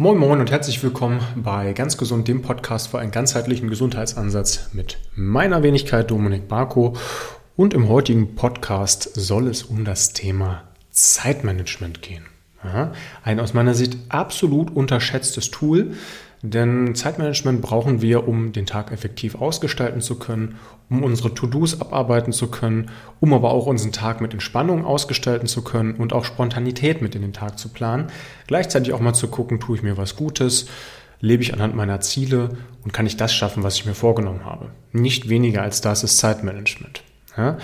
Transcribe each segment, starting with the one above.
Moin Moin und herzlich willkommen bei Ganz Gesund, dem Podcast für einen ganzheitlichen Gesundheitsansatz mit meiner Wenigkeit Dominik Barko. Und im heutigen Podcast soll es um das Thema Zeitmanagement gehen. Ein aus meiner Sicht absolut unterschätztes Tool, denn Zeitmanagement brauchen wir, um den Tag effektiv ausgestalten zu können, um unsere To-Dos abarbeiten zu können, um aber auch unseren Tag mit Entspannung ausgestalten zu können und auch Spontanität mit in den Tag zu planen. Gleichzeitig auch mal zu gucken, tue ich mir was Gutes, lebe ich anhand meiner Ziele und kann ich das schaffen, was ich mir vorgenommen habe. Nicht weniger als das ist Zeitmanagement. Ja?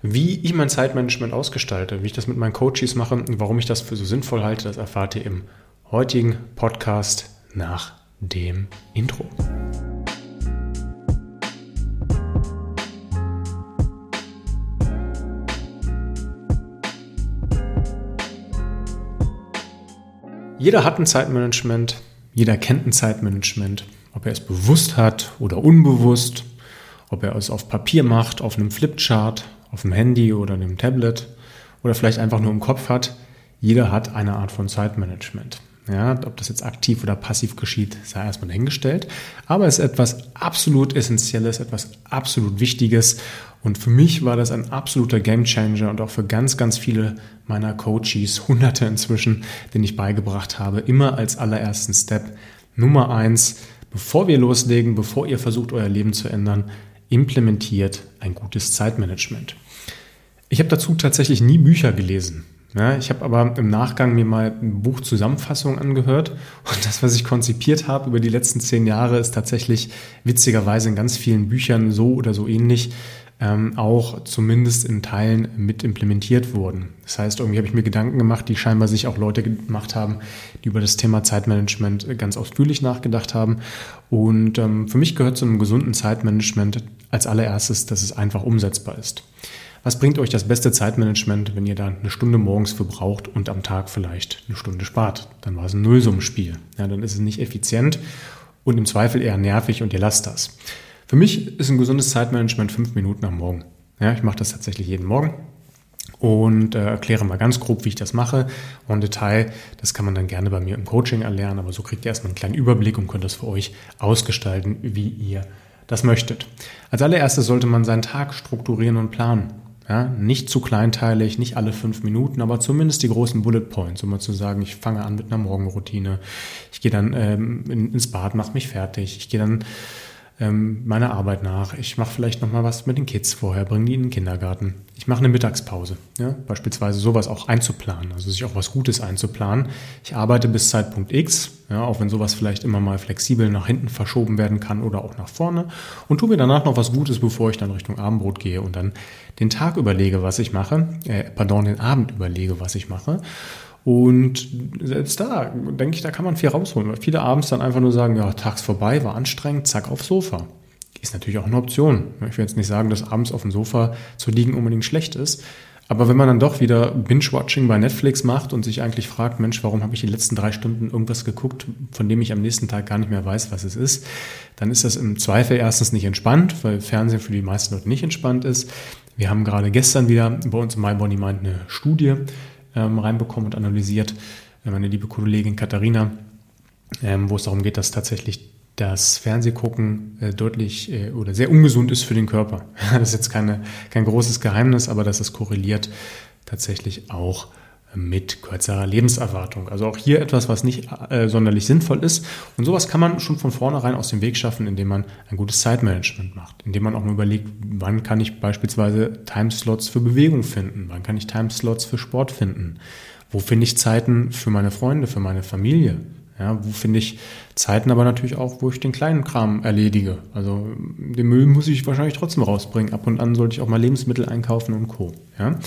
Wie ich mein Zeitmanagement ausgestalte, wie ich das mit meinen Coaches mache und warum ich das für so sinnvoll halte, das erfahrt ihr im heutigen Podcast nach dem Intro. Jeder hat ein Zeitmanagement, jeder kennt ein Zeitmanagement, ob er es bewusst hat oder unbewusst, ob er es auf Papier macht, auf einem Flipchart, auf dem Handy oder einem Tablet oder vielleicht einfach nur im Kopf hat. Jeder hat eine Art von Zeitmanagement. Ja, ob das jetzt aktiv oder passiv geschieht, sei erstmal dahingestellt. Aber es ist etwas absolut Essentielles, etwas absolut Wichtiges. Und für mich war das ein absoluter Gamechanger und auch für ganz, ganz viele meiner Coaches, hunderte inzwischen, den ich beigebracht habe, immer als allerersten Step. Nummer eins, bevor wir loslegen, bevor ihr versucht, euer Leben zu ändern, implementiert ein gutes Zeitmanagement. Ich habe dazu tatsächlich nie Bücher gelesen. Ja, ich habe aber im Nachgang mir mal ein Buch Zusammenfassung angehört und das, was ich konzipiert habe über die letzten zehn Jahre, ist tatsächlich witzigerweise in ganz vielen Büchern so oder so ähnlich ähm, auch zumindest in Teilen mit implementiert worden. Das heißt, irgendwie habe ich mir Gedanken gemacht, die scheinbar sich auch Leute gemacht haben, die über das Thema Zeitmanagement ganz ausführlich nachgedacht haben. Und ähm, für mich gehört zu einem gesunden Zeitmanagement als allererstes, dass es einfach umsetzbar ist. Was bringt euch das beste Zeitmanagement, wenn ihr da eine Stunde morgens für braucht und am Tag vielleicht eine Stunde spart? Dann war es ein Nullsummenspiel. Ja, dann ist es nicht effizient und im Zweifel eher nervig und ihr lasst das. Für mich ist ein gesundes Zeitmanagement fünf Minuten am Morgen. Ja, ich mache das tatsächlich jeden Morgen und äh, erkläre mal ganz grob, wie ich das mache. Und Detail, das kann man dann gerne bei mir im Coaching erlernen, aber so kriegt ihr erstmal einen kleinen Überblick und könnt das für euch ausgestalten, wie ihr das möchtet. Als allererstes sollte man seinen Tag strukturieren und planen. Ja, nicht zu kleinteilig, nicht alle fünf Minuten, aber zumindest die großen Bullet Points, um mal zu sagen, ich fange an mit einer Morgenroutine, ich gehe dann ähm, ins Bad, mache mich fertig, ich gehe dann ähm, meiner Arbeit nach. Ich mache vielleicht noch mal was mit den Kids vorher, bringe die in den Kindergarten. Ich mache eine Mittagspause, ja? beispielsweise sowas auch einzuplanen, also sich auch was Gutes einzuplanen. Ich arbeite bis Zeitpunkt X, ja, auch wenn sowas vielleicht immer mal flexibel nach hinten verschoben werden kann oder auch nach vorne und tue mir danach noch was Gutes, bevor ich dann Richtung Abendbrot gehe und dann den Tag überlege, was ich mache, äh, pardon, den Abend überlege, was ich mache und selbst da, denke ich, da kann man viel rausholen, weil viele abends dann einfach nur sagen, ja, tags vorbei, war anstrengend, zack, aufs Sofa. Ist natürlich auch eine Option. Ich will jetzt nicht sagen, dass abends auf dem Sofa zu liegen unbedingt schlecht ist. Aber wenn man dann doch wieder Binge-Watching bei Netflix macht und sich eigentlich fragt, Mensch, warum habe ich die letzten drei Stunden irgendwas geguckt, von dem ich am nächsten Tag gar nicht mehr weiß, was es ist, dann ist das im Zweifel erstens nicht entspannt, weil Fernsehen für die meisten Leute nicht entspannt ist. Wir haben gerade gestern wieder bei uns im My Body Mind eine Studie ähm, reinbekommen und analysiert. Äh, meine liebe Kollegin Katharina, ähm, wo es darum geht, dass tatsächlich das Fernsehgucken äh, deutlich äh, oder sehr ungesund ist für den Körper. das ist jetzt keine, kein großes Geheimnis, aber dass es korreliert tatsächlich auch mit kürzerer Lebenserwartung. Also auch hier etwas, was nicht äh, sonderlich sinnvoll ist. Und sowas kann man schon von vornherein aus dem Weg schaffen, indem man ein gutes Zeitmanagement macht, indem man auch mal überlegt, wann kann ich beispielsweise Timeslots für Bewegung finden, wann kann ich Timeslots für Sport finden, wo finde ich Zeiten für meine Freunde, für meine Familie, ja, wo finde ich Zeiten aber natürlich auch, wo ich den kleinen Kram erledige. Also den Müll muss ich wahrscheinlich trotzdem rausbringen. Ab und an sollte ich auch mal Lebensmittel einkaufen und Co. Ja.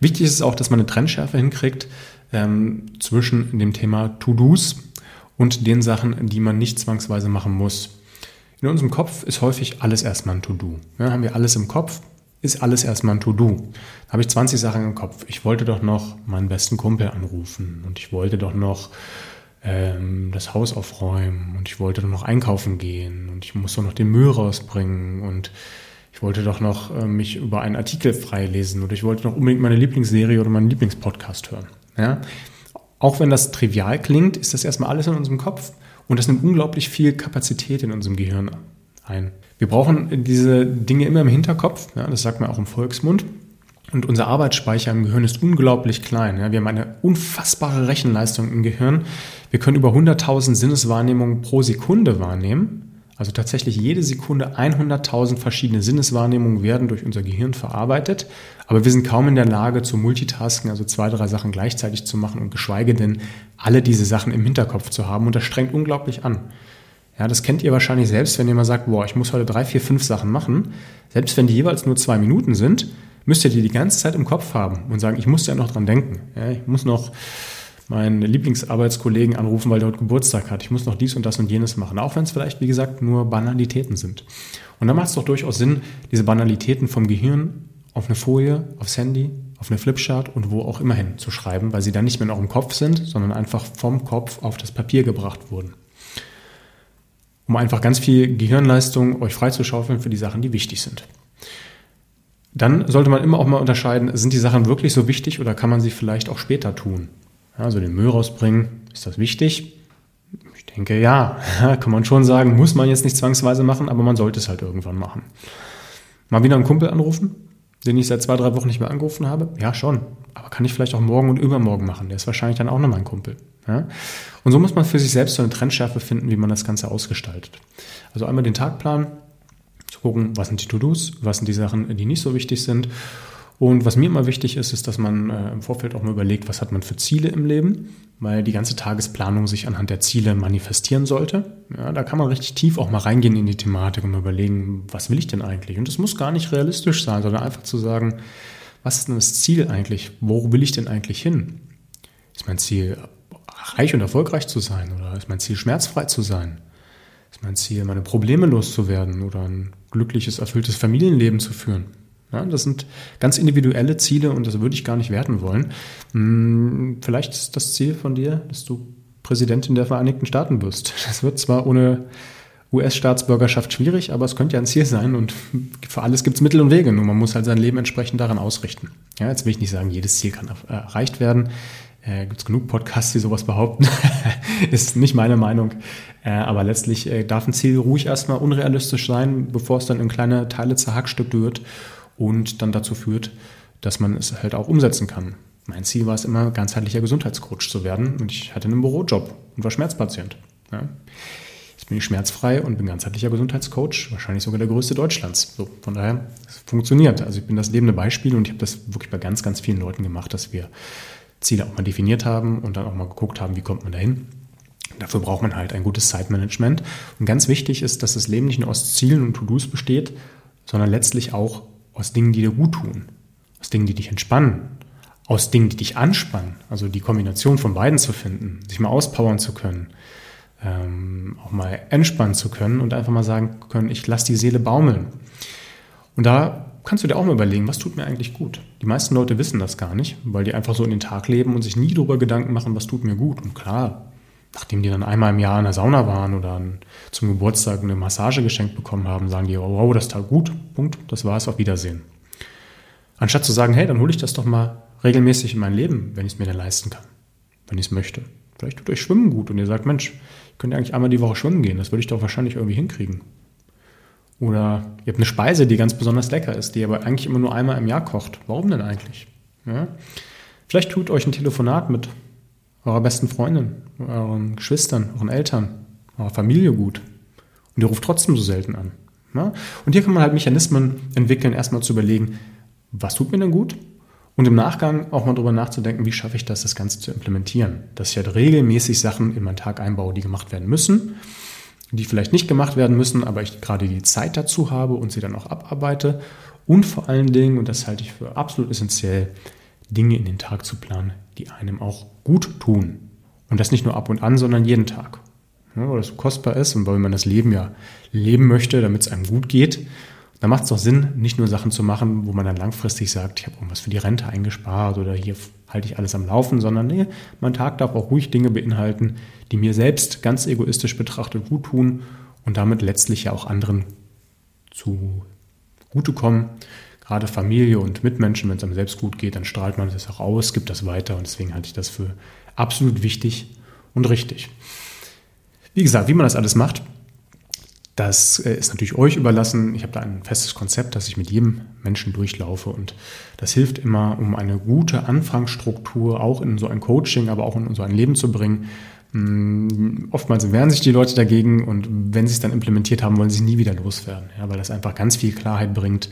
Wichtig ist auch, dass man eine Trennschärfe hinkriegt ähm, zwischen dem Thema To-Dos und den Sachen, die man nicht zwangsweise machen muss. In unserem Kopf ist häufig alles erstmal ein To-Do. Ja, haben wir alles im Kopf, ist alles erstmal ein To-Do. Da habe ich 20 Sachen im Kopf. Ich wollte doch noch meinen besten Kumpel anrufen und ich wollte doch noch ähm, das Haus aufräumen und ich wollte doch noch einkaufen gehen und ich muss doch noch den Müll rausbringen und ich wollte doch noch äh, mich über einen Artikel freilesen oder ich wollte noch unbedingt meine Lieblingsserie oder meinen Lieblingspodcast hören. Ja? auch wenn das trivial klingt, ist das erstmal alles in unserem Kopf und das nimmt unglaublich viel Kapazität in unserem Gehirn ein. Wir brauchen diese Dinge immer im Hinterkopf, ja, das sagt man auch im Volksmund. Und unser Arbeitsspeicher im Gehirn ist unglaublich klein. Ja. Wir haben eine unfassbare Rechenleistung im Gehirn. Wir können über 100.000 Sinneswahrnehmungen pro Sekunde wahrnehmen. Also tatsächlich jede Sekunde 100.000 verschiedene Sinneswahrnehmungen werden durch unser Gehirn verarbeitet. Aber wir sind kaum in der Lage zu multitasken, also zwei, drei Sachen gleichzeitig zu machen und geschweige denn alle diese Sachen im Hinterkopf zu haben. Und das strengt unglaublich an. Ja, das kennt ihr wahrscheinlich selbst, wenn ihr mal sagt, boah, ich muss heute drei, vier, fünf Sachen machen. Selbst wenn die jeweils nur zwei Minuten sind, müsst ihr die die ganze Zeit im Kopf haben und sagen, ich muss ja noch dran denken. Ja, ich muss noch meinen Lieblingsarbeitskollegen anrufen, weil der heute Geburtstag hat. Ich muss noch dies und das und jenes machen, auch wenn es vielleicht, wie gesagt, nur Banalitäten sind. Und dann macht es doch durchaus Sinn, diese Banalitäten vom Gehirn auf eine Folie, aufs Handy, auf eine Flipchart und wo auch immer hin zu schreiben, weil sie dann nicht mehr noch im Kopf sind, sondern einfach vom Kopf auf das Papier gebracht wurden. Um einfach ganz viel Gehirnleistung euch freizuschaufeln für die Sachen, die wichtig sind. Dann sollte man immer auch mal unterscheiden, sind die Sachen wirklich so wichtig oder kann man sie vielleicht auch später tun? Also den Müll rausbringen, ist das wichtig? Ich denke, ja, kann man schon sagen, muss man jetzt nicht zwangsweise machen, aber man sollte es halt irgendwann machen. Mal wieder einen Kumpel anrufen, den ich seit zwei, drei Wochen nicht mehr angerufen habe? Ja, schon. Aber kann ich vielleicht auch morgen und übermorgen machen? Der ist wahrscheinlich dann auch noch mein Kumpel. Ja? Und so muss man für sich selbst so eine Trendschärfe finden, wie man das Ganze ausgestaltet. Also einmal den Tagplan, zu gucken, was sind die To-Dos, was sind die Sachen, die nicht so wichtig sind und was mir immer wichtig ist, ist, dass man äh, im Vorfeld auch mal überlegt, was hat man für Ziele im Leben, weil die ganze Tagesplanung sich anhand der Ziele manifestieren sollte. Ja, da kann man richtig tief auch mal reingehen in die Thematik und mal überlegen, was will ich denn eigentlich? Und das muss gar nicht realistisch sein, sondern einfach zu sagen, was ist denn das Ziel eigentlich? Wo will ich denn eigentlich hin? Ist mein Ziel, reich und erfolgreich zu sein oder ist mein Ziel, schmerzfrei zu sein? Ist mein Ziel, meine Probleme loszuwerden oder ein glückliches, erfülltes Familienleben zu führen? Ja, das sind ganz individuelle Ziele und das würde ich gar nicht werten wollen. Hm, vielleicht ist das Ziel von dir, dass du Präsidentin der Vereinigten Staaten wirst. Das wird zwar ohne US-Staatsbürgerschaft schwierig, aber es könnte ja ein Ziel sein und für alles gibt es Mittel und Wege. Nur man muss halt sein Leben entsprechend daran ausrichten. Ja, jetzt will ich nicht sagen, jedes Ziel kann erreicht werden. Äh, gibt es genug Podcasts, die sowas behaupten. ist nicht meine Meinung. Äh, aber letztlich äh, darf ein Ziel ruhig erstmal unrealistisch sein, bevor es dann in kleine Teile zerhackstückt wird und dann dazu führt, dass man es halt auch umsetzen kann. Mein Ziel war es immer, ganzheitlicher Gesundheitscoach zu werden und ich hatte einen Bürojob und war Schmerzpatient. Ja. Jetzt bin ich schmerzfrei und bin ganzheitlicher Gesundheitscoach, wahrscheinlich sogar der größte Deutschlands. So, von daher, es funktioniert. Also ich bin das lebende Beispiel und ich habe das wirklich bei ganz, ganz vielen Leuten gemacht, dass wir Ziele auch mal definiert haben und dann auch mal geguckt haben, wie kommt man dahin. Dafür braucht man halt ein gutes Zeitmanagement. Und ganz wichtig ist, dass das Leben nicht nur aus Zielen und To-Dos besteht, sondern letztlich auch aus Dingen, die dir gut tun, aus Dingen, die dich entspannen, aus Dingen, die dich anspannen. Also die Kombination von beiden zu finden, sich mal auspowern zu können, ähm, auch mal entspannen zu können und einfach mal sagen können, ich lasse die Seele baumeln. Und da kannst du dir auch mal überlegen, was tut mir eigentlich gut? Die meisten Leute wissen das gar nicht, weil die einfach so in den Tag leben und sich nie darüber Gedanken machen, was tut mir gut. Und klar, nachdem die dann einmal im Jahr in der Sauna waren oder zum Geburtstag eine Massage geschenkt bekommen haben, sagen die, wow, das tat gut, Punkt, das war es, auf Wiedersehen. Anstatt zu sagen, hey, dann hole ich das doch mal regelmäßig in mein Leben, wenn ich es mir denn leisten kann, wenn ich es möchte. Vielleicht tut euch Schwimmen gut und ihr sagt, Mensch, ich könnte eigentlich einmal die Woche schwimmen gehen, das würde ich doch wahrscheinlich irgendwie hinkriegen. Oder ihr habt eine Speise, die ganz besonders lecker ist, die aber eigentlich immer nur einmal im Jahr kocht. Warum denn eigentlich? Ja? Vielleicht tut euch ein Telefonat mit eurer besten Freundin, euren Geschwistern, euren Eltern, eurer Familie gut. Und ihr ruft trotzdem so selten an. Ja? Und hier kann man halt Mechanismen entwickeln, erstmal zu überlegen, was tut mir denn gut? Und im Nachgang auch mal darüber nachzudenken, wie schaffe ich das, das Ganze zu implementieren. Dass ich halt regelmäßig Sachen in meinen Tag einbaue, die gemacht werden müssen, die vielleicht nicht gemacht werden müssen, aber ich gerade die Zeit dazu habe und sie dann auch abarbeite. Und vor allen Dingen, und das halte ich für absolut essentiell, Dinge in den Tag zu planen, die einem auch gut tun. Und das nicht nur ab und an, sondern jeden Tag. Ja, weil das kostbar ist und weil man das Leben ja leben möchte, damit es einem gut geht. Da macht es doch Sinn, nicht nur Sachen zu machen, wo man dann langfristig sagt, ich habe irgendwas für die Rente eingespart oder hier halte ich alles am Laufen, sondern nee, mein Tag darf auch ruhig Dinge beinhalten, die mir selbst ganz egoistisch betrachtet gut tun und damit letztlich ja auch anderen zu kommen gerade Familie und Mitmenschen, wenn es einem selbst gut geht, dann strahlt man das auch aus, gibt das weiter und deswegen halte ich das für absolut wichtig und richtig. Wie gesagt, wie man das alles macht, das äh, ist natürlich euch überlassen. Ich habe da ein festes Konzept, das ich mit jedem Menschen durchlaufe und das hilft immer, um eine gute Anfangsstruktur auch in so ein Coaching, aber auch in so ein Leben zu bringen. Hm, oftmals wehren sich die Leute dagegen und wenn sie es dann implementiert haben, wollen sie nie wieder loswerden, ja, weil das einfach ganz viel Klarheit bringt,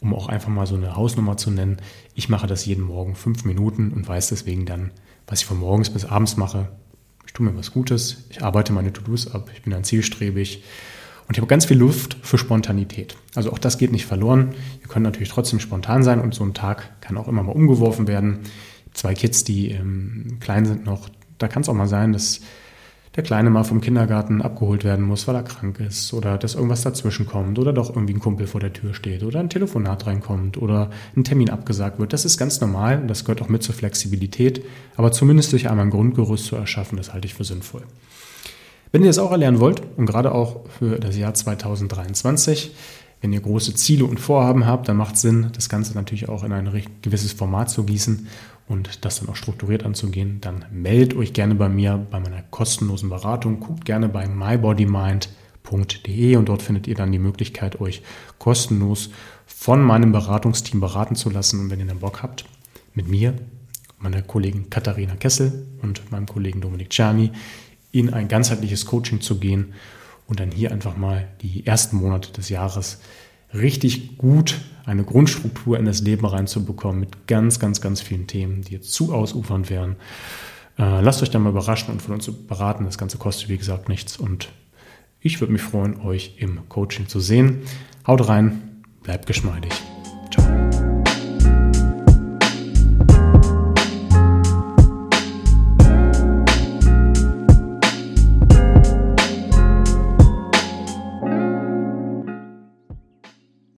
um auch einfach mal so eine Hausnummer zu nennen. Ich mache das jeden Morgen fünf Minuten und weiß deswegen dann, was ich von morgens bis abends mache. Ich tue mir was Gutes, ich arbeite meine To-Dos ab, ich bin dann zielstrebig und ich habe ganz viel Luft für Spontanität. Also auch das geht nicht verloren. Ihr könnt natürlich trotzdem spontan sein und so ein Tag kann auch immer mal umgeworfen werden. Zwei Kids, die ähm, klein sind noch, da kann es auch mal sein, dass der Kleine mal vom Kindergarten abgeholt werden muss, weil er krank ist oder dass irgendwas dazwischen kommt oder doch irgendwie ein Kumpel vor der Tür steht oder ein Telefonat reinkommt oder ein Termin abgesagt wird. Das ist ganz normal und das gehört auch mit zur Flexibilität, aber zumindest durch einmal ein Grundgerüst zu erschaffen, das halte ich für sinnvoll. Wenn ihr das auch erlernen wollt und gerade auch für das Jahr 2023, wenn ihr große Ziele und Vorhaben habt, dann macht es Sinn, das Ganze natürlich auch in ein gewisses Format zu gießen und das dann auch strukturiert anzugehen, dann meldet euch gerne bei mir bei meiner kostenlosen Beratung. Guckt gerne bei mybodymind.de und dort findet ihr dann die Möglichkeit, euch kostenlos von meinem Beratungsteam beraten zu lassen. Und wenn ihr dann Bock habt, mit mir, meiner Kollegin Katharina Kessel und meinem Kollegen Dominik Czerny in ein ganzheitliches Coaching zu gehen und dann hier einfach mal die ersten Monate des Jahres richtig gut eine Grundstruktur in das Leben reinzubekommen mit ganz, ganz, ganz vielen Themen, die jetzt zu ausufernd wären. Äh, lasst euch dann mal überraschen und von uns beraten. Das Ganze kostet, wie gesagt, nichts. Und ich würde mich freuen, euch im Coaching zu sehen. Haut rein, bleibt geschmeidig.